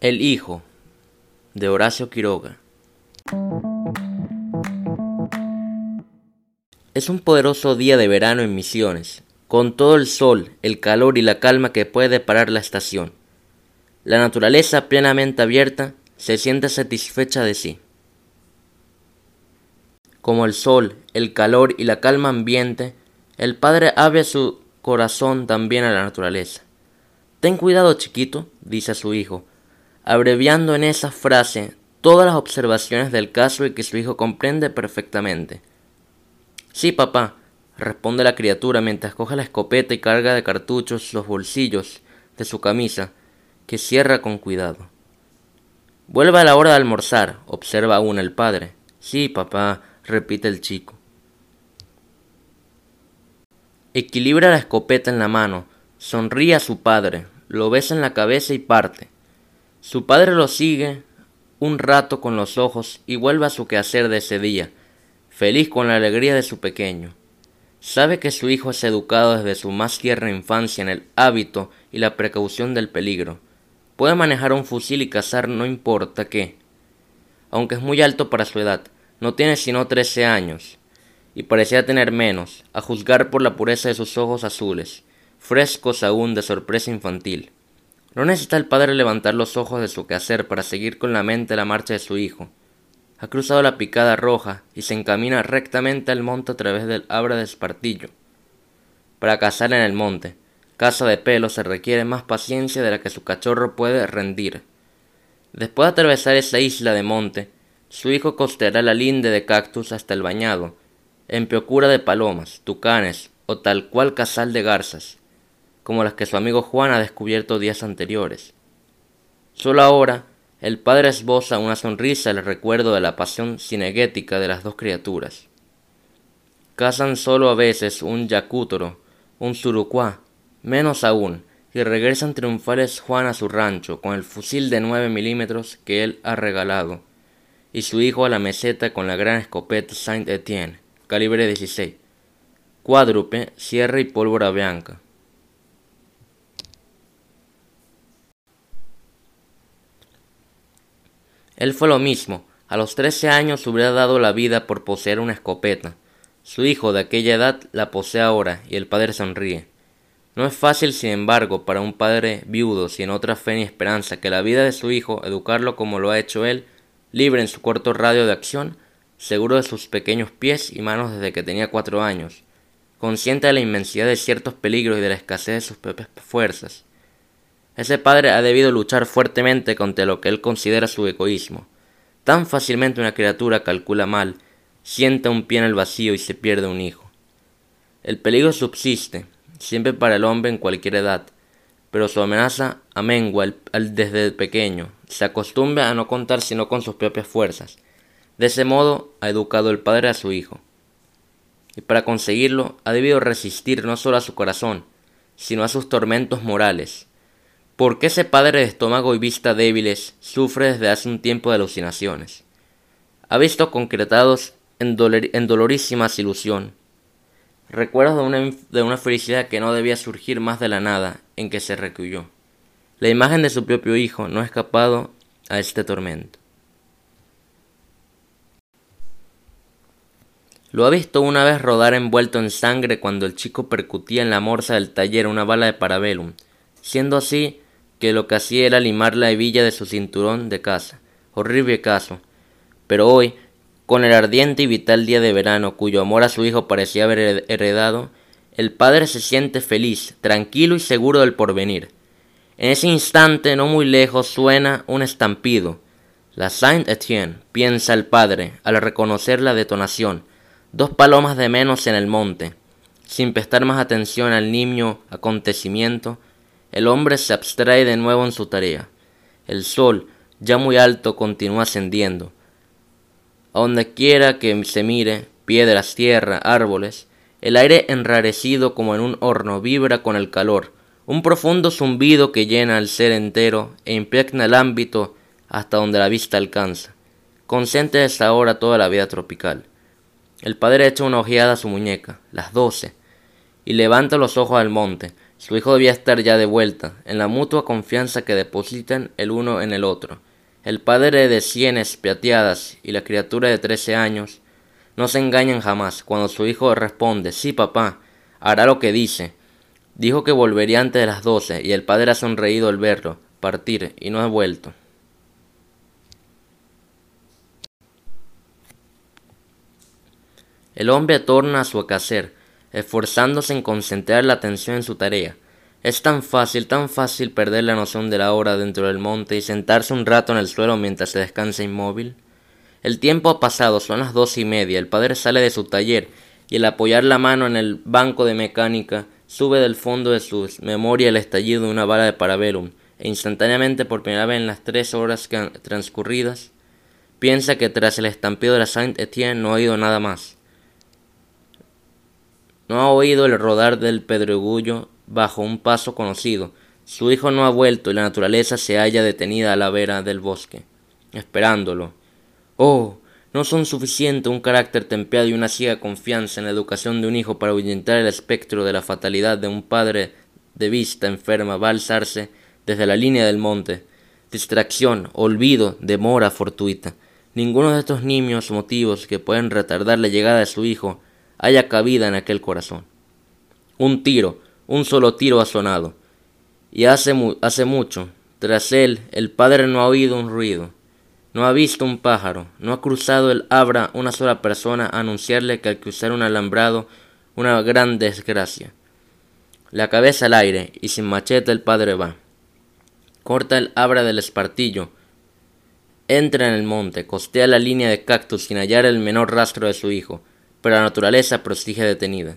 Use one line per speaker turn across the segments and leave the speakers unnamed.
El Hijo de Horacio Quiroga Es un poderoso día de verano en Misiones, con todo el sol, el calor y la calma que puede parar la estación. La naturaleza plenamente abierta se siente satisfecha de sí. Como el sol, el calor y la calma ambiente, el Padre abre su corazón también a la naturaleza. Ten cuidado, chiquito, dice a su hijo, abreviando en esa frase todas las observaciones del caso y que su hijo comprende perfectamente. Sí, papá, responde la criatura mientras coge la escopeta y carga de cartuchos los bolsillos de su camisa, que cierra con cuidado. Vuelve a la hora de almorzar, observa aún el padre. Sí, papá, repite el chico. Equilibra la escopeta en la mano, sonríe a su padre, lo besa en la cabeza y parte. Su padre lo sigue un rato con los ojos y vuelve a su quehacer de ese día, feliz con la alegría de su pequeño. Sabe que su hijo es educado desde su más tierna infancia en el hábito y la precaución del peligro. Puede manejar un fusil y cazar no importa qué. Aunque es muy alto para su edad, no tiene sino trece años, y parecía tener menos, a juzgar por la pureza de sus ojos azules, frescos aún de sorpresa infantil. No necesita el padre levantar los ojos de su quehacer para seguir con la mente la marcha de su hijo. Ha cruzado la picada roja y se encamina rectamente al monte a través del abra de espartillo. Para cazar en el monte, caza de pelo, se requiere más paciencia de la que su cachorro puede rendir. Después de atravesar esa isla de monte, su hijo costeará la linde de cactus hasta el bañado, en procura de palomas, tucanes o tal cual casal de garzas como las que su amigo Juan ha descubierto días anteriores. Solo ahora, el padre esboza una sonrisa al recuerdo de la pasión cinegética de las dos criaturas. Cazan solo a veces un yacútoro, un surucuá, menos aún, y regresan triunfales Juan a su rancho con el fusil de nueve milímetros que él ha regalado, y su hijo a la meseta con la gran escopeta Saint Etienne, calibre 16, cuádrupe, sierra y pólvora blanca. Él fue lo mismo. A los trece años hubiera dado la vida por poseer una escopeta. Su hijo de aquella edad la posee ahora y el padre sonríe. No es fácil, sin embargo, para un padre viudo, sin otra fe ni esperanza, que la vida de su hijo, educarlo como lo ha hecho él, libre en su corto radio de acción, seguro de sus pequeños pies y manos desde que tenía cuatro años, consciente de la inmensidad de ciertos peligros y de la escasez de sus propias fuerzas. Ese padre ha debido luchar fuertemente contra lo que él considera su egoísmo. Tan fácilmente una criatura calcula mal, sienta un pie en el vacío y se pierde un hijo. El peligro subsiste, siempre para el hombre en cualquier edad, pero su amenaza amengua desde pequeño, se acostumbra a no contar sino con sus propias fuerzas. De ese modo ha educado el padre a su hijo. Y para conseguirlo ha debido resistir no solo a su corazón, sino a sus tormentos morales, ¿Por qué ese padre de estómago y vista débiles sufre desde hace un tiempo de alucinaciones? Ha visto concretados en, dolorísima ilusión. Recuerdos de una, de una felicidad que no debía surgir más de la nada en que se recuyó. La imagen de su propio hijo no ha escapado a este tormento. Lo ha visto una vez rodar envuelto en sangre cuando el chico percutía en la morsa del taller una bala de parabellum, siendo así que lo que hacía era limar la hebilla de su cinturón de casa. Horrible caso. Pero hoy, con el ardiente y vital día de verano cuyo amor a su hijo parecía haber heredado, el padre se siente feliz, tranquilo y seguro del porvenir. En ese instante, no muy lejos, suena un estampido. La Saint Etienne, piensa el padre, al reconocer la detonación. Dos palomas de menos en el monte. Sin prestar más atención al nimio acontecimiento, el hombre se abstrae de nuevo en su tarea. El sol, ya muy alto, continúa ascendiendo. A donde quiera que se mire, piedras, tierra, árboles, el aire enrarecido como en un horno vibra con el calor, un profundo zumbido que llena el ser entero e impregna el ámbito hasta donde la vista alcanza. Concentra desde ahora toda la vida tropical. El padre echa una ojeada a su muñeca, las doce, y levanta los ojos al monte, Su hijo debía estar ya de vuelta, en la mutua confianza que depositan el uno en el otro. El padre de sienes plateadas y la criatura de trece años no se engañan jamás. Cuando su hijo responde sí, papá, hará lo que dice. Dijo que volvería antes de las doce, y el padre ha sonreído al verlo partir, y no ha vuelto. El hombre torna a su quehacer, esforzándose en concentrar la atención en su tarea. Es tan fácil, tan fácil perder la noción de la hora dentro del monte y sentarse un rato en el suelo mientras se descansa inmóvil. El tiempo ha pasado, son las dos y media, el padre sale de su taller y al apoyar la mano en el banco de mecánica sube del fondo de su memoria el estallido de una bala de parabellum e instantáneamente por primera vez en las tres horas transcurridas piensa que tras el estampido de la Saint Etienne no ha oído nada más. No ha oído el rodar del pedregullo bajo un paso conocido. Su hijo no ha vuelto y la naturaleza se halla detenida a la vera del bosque, esperándolo. Oh, no son suficientes un carácter tempeado y una ciega confianza en la educación de un hijo para ahuyentar el espectro de la fatalidad de un padre de vista enferma va a alzarse desde la línea del monte. Distracción, olvido, demora fortuita. Ninguno de estos niños motivos que pueden retardar la llegada de su hijo haya cabida en aquel corazón. Un tiro, un solo tiro ha sonado. Y hace, hace mucho, tras él, el padre no ha oído un ruido, no ha visto un pájaro, no ha cruzado el abra una sola persona a anunciarle que al cruzar un alambrado una gran desgracia. La cabeza al aire y sin machete el padre va. Corta el abra del espartillo, entra en el monte, costea la línea de cactus sin hallar el menor rastro de su hijo, pero la naturaleza prosigue detenida.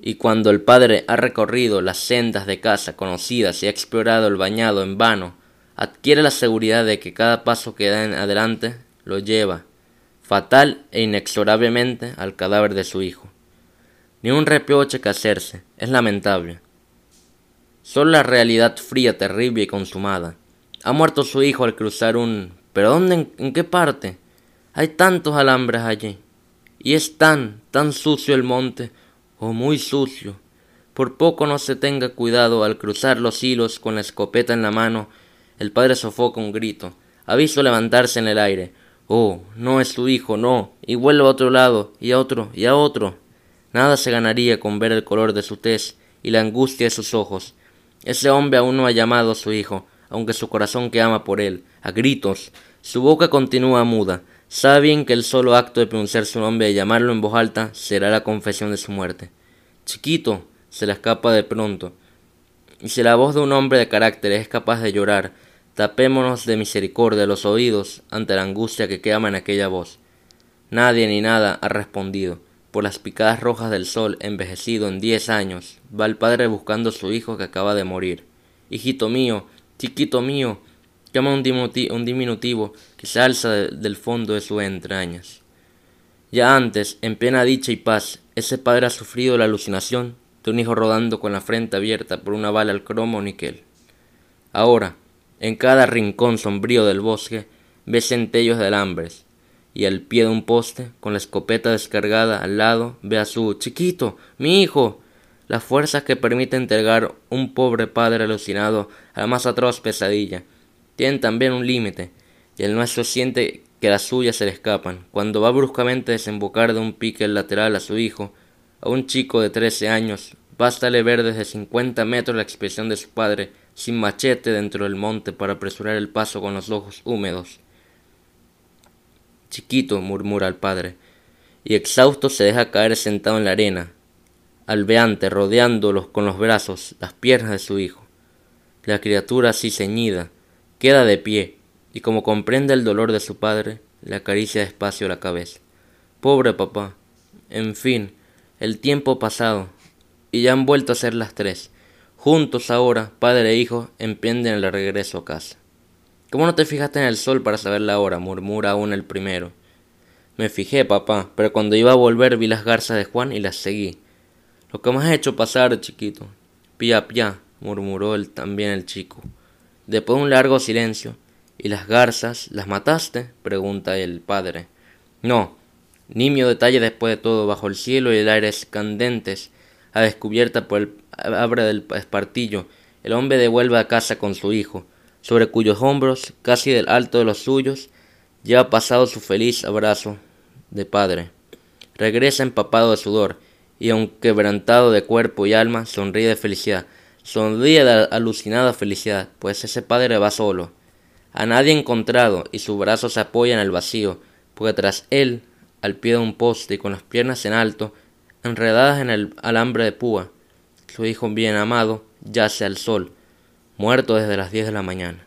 Y cuando el padre ha recorrido las sendas de casa conocidas y ha explorado el bañado en vano, adquiere la seguridad de que cada paso que da en adelante lo lleva, fatal e inexorablemente, al cadáver de su hijo. Ni un reproche que hacerse, es lamentable. Solo la realidad fría, terrible y consumada. Ha muerto su hijo al cruzar un... ¿Pero dónde? ¿En, qué parte? Hay tantos alambres allí. Y es tan, tan sucio el monte, o oh, muy sucio. Por poco no se tenga cuidado al cruzar los hilos con la escopeta en la mano. El padre sofoca un grito. Ha visto levantarse en el aire. Oh, no es su hijo, no. Y vuelve a otro lado, y a otro, y a otro. Nada se ganaría con ver el color de su tez y la angustia de sus ojos. Ese hombre aún no ha llamado a su hijo, aunque su corazón que ama por él, a gritos. Su boca continúa muda, Sabe bien que el solo acto de pronunciar su nombre y llamarlo en voz alta será la confesión de su muerte. Chiquito, se le escapa de pronto. Y si la voz de un hombre de carácter es capaz de llorar, tapémonos de misericordia los oídos ante la angustia que quema en aquella voz. Nadie ni nada ha respondido. Por las picadas rojas del sol, envejecido en diez años, va el padre buscando a su hijo que acaba de morir. Hijito mío, chiquito mío, llama un, diminutivo que se alza del fondo de sus entrañas. Ya antes, en plena dicha y paz, ese padre ha sufrido la alucinación de un hijo rodando con la frente abierta por una bala al cromo níquel. Ahora, en cada rincón sombrío del bosque, ve centellos de alambres, y al pie de un poste, con la escopeta descargada al lado, ve a su chiquito, mi hijo, las fuerzas que permiten entregar un pobre padre alucinado a la más atroz pesadilla, tienen también un límite, y el nuestro siente que las suyas se le escapan. Cuando va bruscamente a desembocar de un pique lateral a su hijo, a un chico de trece años, bástale ver desde cincuenta metros la expresión de su padre, sin machete dentro del monte para apresurar el paso con los ojos húmedos. Chiquito, murmura el padre, y exhausto se deja caer sentado en la arena, albeante, rodeándolos con los brazos, las piernas de su hijo. La criatura así ceñida, Queda de pie, y como comprende el dolor de su padre, le acaricia despacio la cabeza. Pobre papá. En fin, el tiempo pasado, y ya han vuelto a ser las tres. Juntos ahora, padre e hijo, emprenden el regreso a casa. ¿Cómo no te fijaste en el sol para saber la hora? murmura aún el primero. Me fijé, papá, pero cuando iba a volver vi las garzas de Juan y las seguí. Lo que me has hecho pasar, chiquito. Pía, pía, murmuró el, también el chico. Después de un largo silencio. ¿Y las garzas las mataste? pregunta el padre. No. Nimio detalle después de todo, bajo el cielo y el aire candentes, a descubierta por el abre del espartillo, el hombre devuelve a casa con su hijo, sobre cuyos hombros, casi del alto de los suyos, lleva pasado su feliz abrazo de padre. Regresa empapado de sudor, y aun quebrantado de cuerpo y alma, sonríe de felicidad. Sonríe de alucinada felicidad, pues ese padre va solo. A nadie encontrado, y su brazo se apoya en el vacío, porque tras él, al pie de un poste y con las piernas en alto, enredadas en el alambre de púa, su hijo bien amado yace al sol, muerto desde las diez de la mañana.